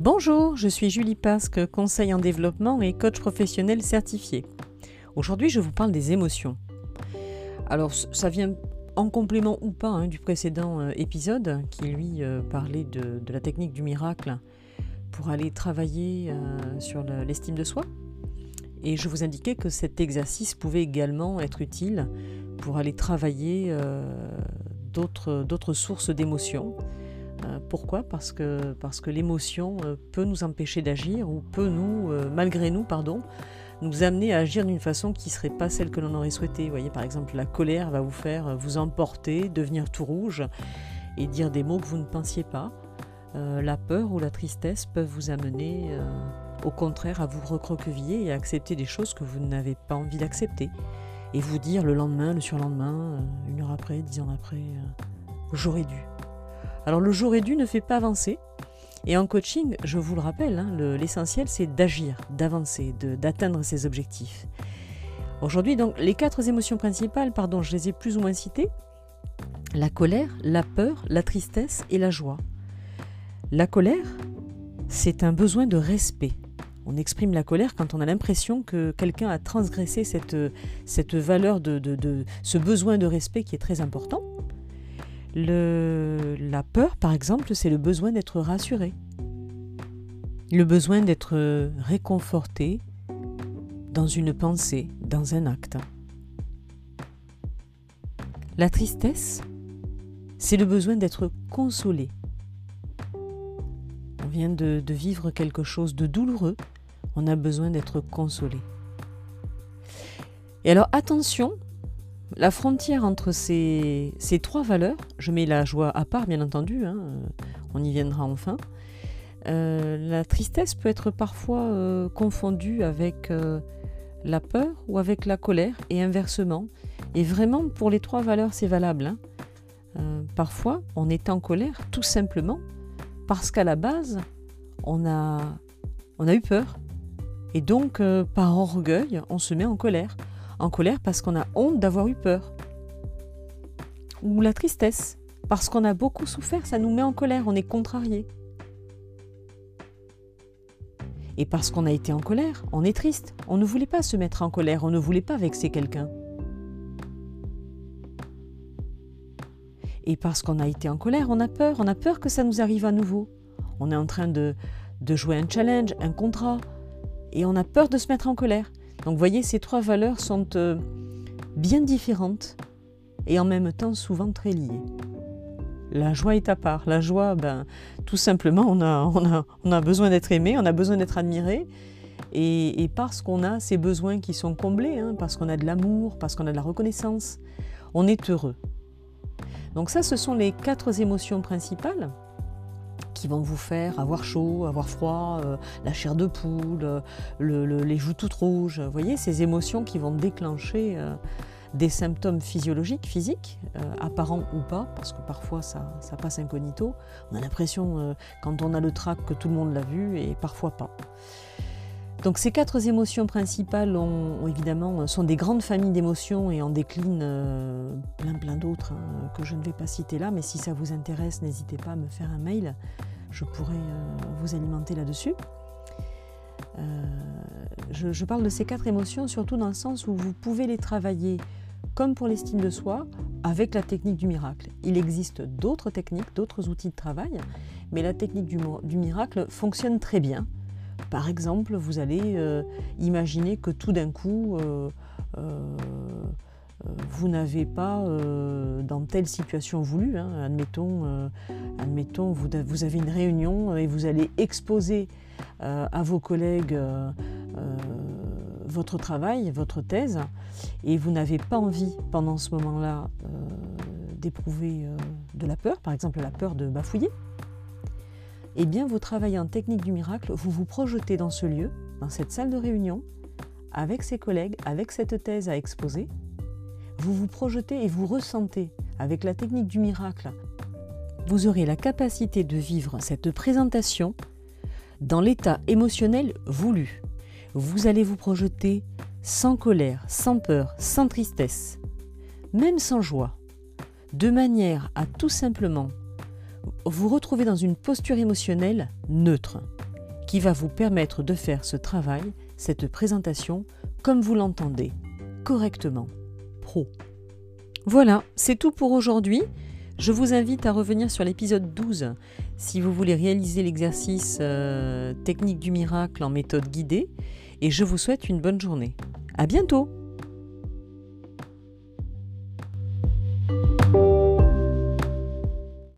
Bonjour, je suis Julie Pasque, conseil en développement et coach professionnel certifié. Aujourd'hui, je vous parle des émotions. Alors, ça vient en complément ou pas hein, du précédent euh, épisode qui lui euh, parlait de, la technique du miracle pour aller travailler euh, sur l'estime de soi. Et je vous indiquais que cet exercice pouvait également être utile pour aller travailler d'autres sources d'émotions pourquoi? Parce que, l'émotion euh, peut nous empêcher d'agir ou peut nous, euh, malgré nous, pardon, nous amener à agir d'une façon qui ne serait pas celle que l'on aurait souhaité. Vous voyez, par exemple, la colère va vous faire vous emporter, devenir tout rouge et dire des mots que vous ne pensiez pas. la peur ou la tristesse peuvent vous amener, au contraire, à vous recroqueviller et à accepter des choses que vous n'avez pas envie d'accepter. Et vous dire le lendemain, le surlendemain, une heure après, dix ans après, j'aurais dû. Alors le jour et dû ne fait pas avancer. Et en coaching, je vous le rappelle, hein, l'essentiel c'est d'agir, d'avancer, d'atteindre ses objectifs. Aujourd'hui, donc, les quatre émotions principales, pardon, je les ai plus ou moins citées la colère, la peur, la tristesse et la joie. La colère, c'est un besoin de respect. On exprime la colère quand on a l'impression que quelqu'un a transgressé cette, valeur de, ce besoin de respect qui est très important. La peur, par exemple, c'est le besoin d'être rassuré, le besoin d'être réconforté dans une pensée, dans un acte. La tristesse, c'est le besoin d'être consolé. On vient de vivre quelque chose de douloureux, on a besoin d'être consolé. Et alors attention, la frontière entre ces, trois valeurs, je mets la joie à part bien entendu, hein, euh, on y viendra enfin, euh, la tristesse peut être parfois euh, confondue avec la peur ou avec la colère et inversement. Et vraiment pour les trois valeurs c'est valable. Hein. parfois on est en colère tout simplement parce qu'à la base on a, on a eu peur. Et donc par orgueil on se met en colère en colère parce qu'on a honte d'avoir eu peur. Ou la tristesse, parce qu'on a beaucoup souffert, ça nous met en colère, on est contrarié. Et parce qu'on a été en colère, on est triste. On ne voulait pas se mettre en colère, on ne voulait pas vexer quelqu'un. Et parce qu'on a été en colère, on a peur, on a peur que ça nous arrive à nouveau. On est en train de, de jouer un challenge, un contrat, et on a peur de se mettre en colère. Donc vous voyez, ces trois valeurs sont euh, bien différentes et en même temps souvent très liées. La joie est à part. La joie, ben, tout simplement, on a, besoin d'être aimé, on a besoin d'être admiré. Et, parce qu'on a ces besoins qui sont comblés, hein, parce qu'on a de l'amour, parce qu'on a de la reconnaissance, on est heureux. Donc ça, ce sont les quatre émotions principales qui vont vous faire avoir chaud, avoir froid, euh, la chair de poule, euh, les joues toutes rouges. Vous voyez, ces émotions qui vont déclencher euh, des symptômes physiologiques, physiques, apparents ou pas, parce que parfois ça, ça passe incognito. On a l'impression, quand on a le trac, que tout le monde l'a vu, et parfois pas. Donc ces quatre émotions principales évidemment sont des grandes familles d'émotions et en déclinent plein plein d'autres hein, que je ne vais pas citer là, mais si ça vous intéresse, n'hésitez pas à me faire un mail je pourrais euh, vous alimenter là-dessus. Euh, je, parle de ces quatre émotions surtout dans le sens où vous pouvez les travailler comme pour l'estime de soi avec la technique du miracle. Il existe d'autres techniques, d'autres outils de travail, mais la technique du, miracle fonctionne très bien. Par exemple, vous allez euh, imaginer que tout d'un coup, euh, vous n'avez pas, euh, dans telle situation voulue, hein, admettons, euh, vous, avez une réunion et vous allez exposer à vos collègues votre travail, votre thèse, et vous n'avez pas envie pendant ce moment-là d'éprouver de la peur, par exemple la peur de bafouiller, eh bien vous travaillez en technique du miracle, vous vous projetez dans ce lieu, dans cette salle de réunion, avec ses collègues, avec cette thèse à exposer, vous vous projetez et vous ressentez avec la technique du miracle. Vous aurez la capacité de vivre cette présentation dans l'état émotionnel voulu. Vous allez vous projeter sans colère, sans peur, sans tristesse, même sans joie, de manière à tout simplement vous retrouver dans une posture émotionnelle neutre. qui va vous permettre de faire ce travail, cette présentation, comme vous l'entendez, correctement, pro. Voilà, c'est tout pour aujourd'hui. Je vous invite à revenir sur l'épisode 12 si vous voulez réaliser l'exercice euh, technique du miracle en méthode guidée et je vous souhaite une bonne journée. À bientôt!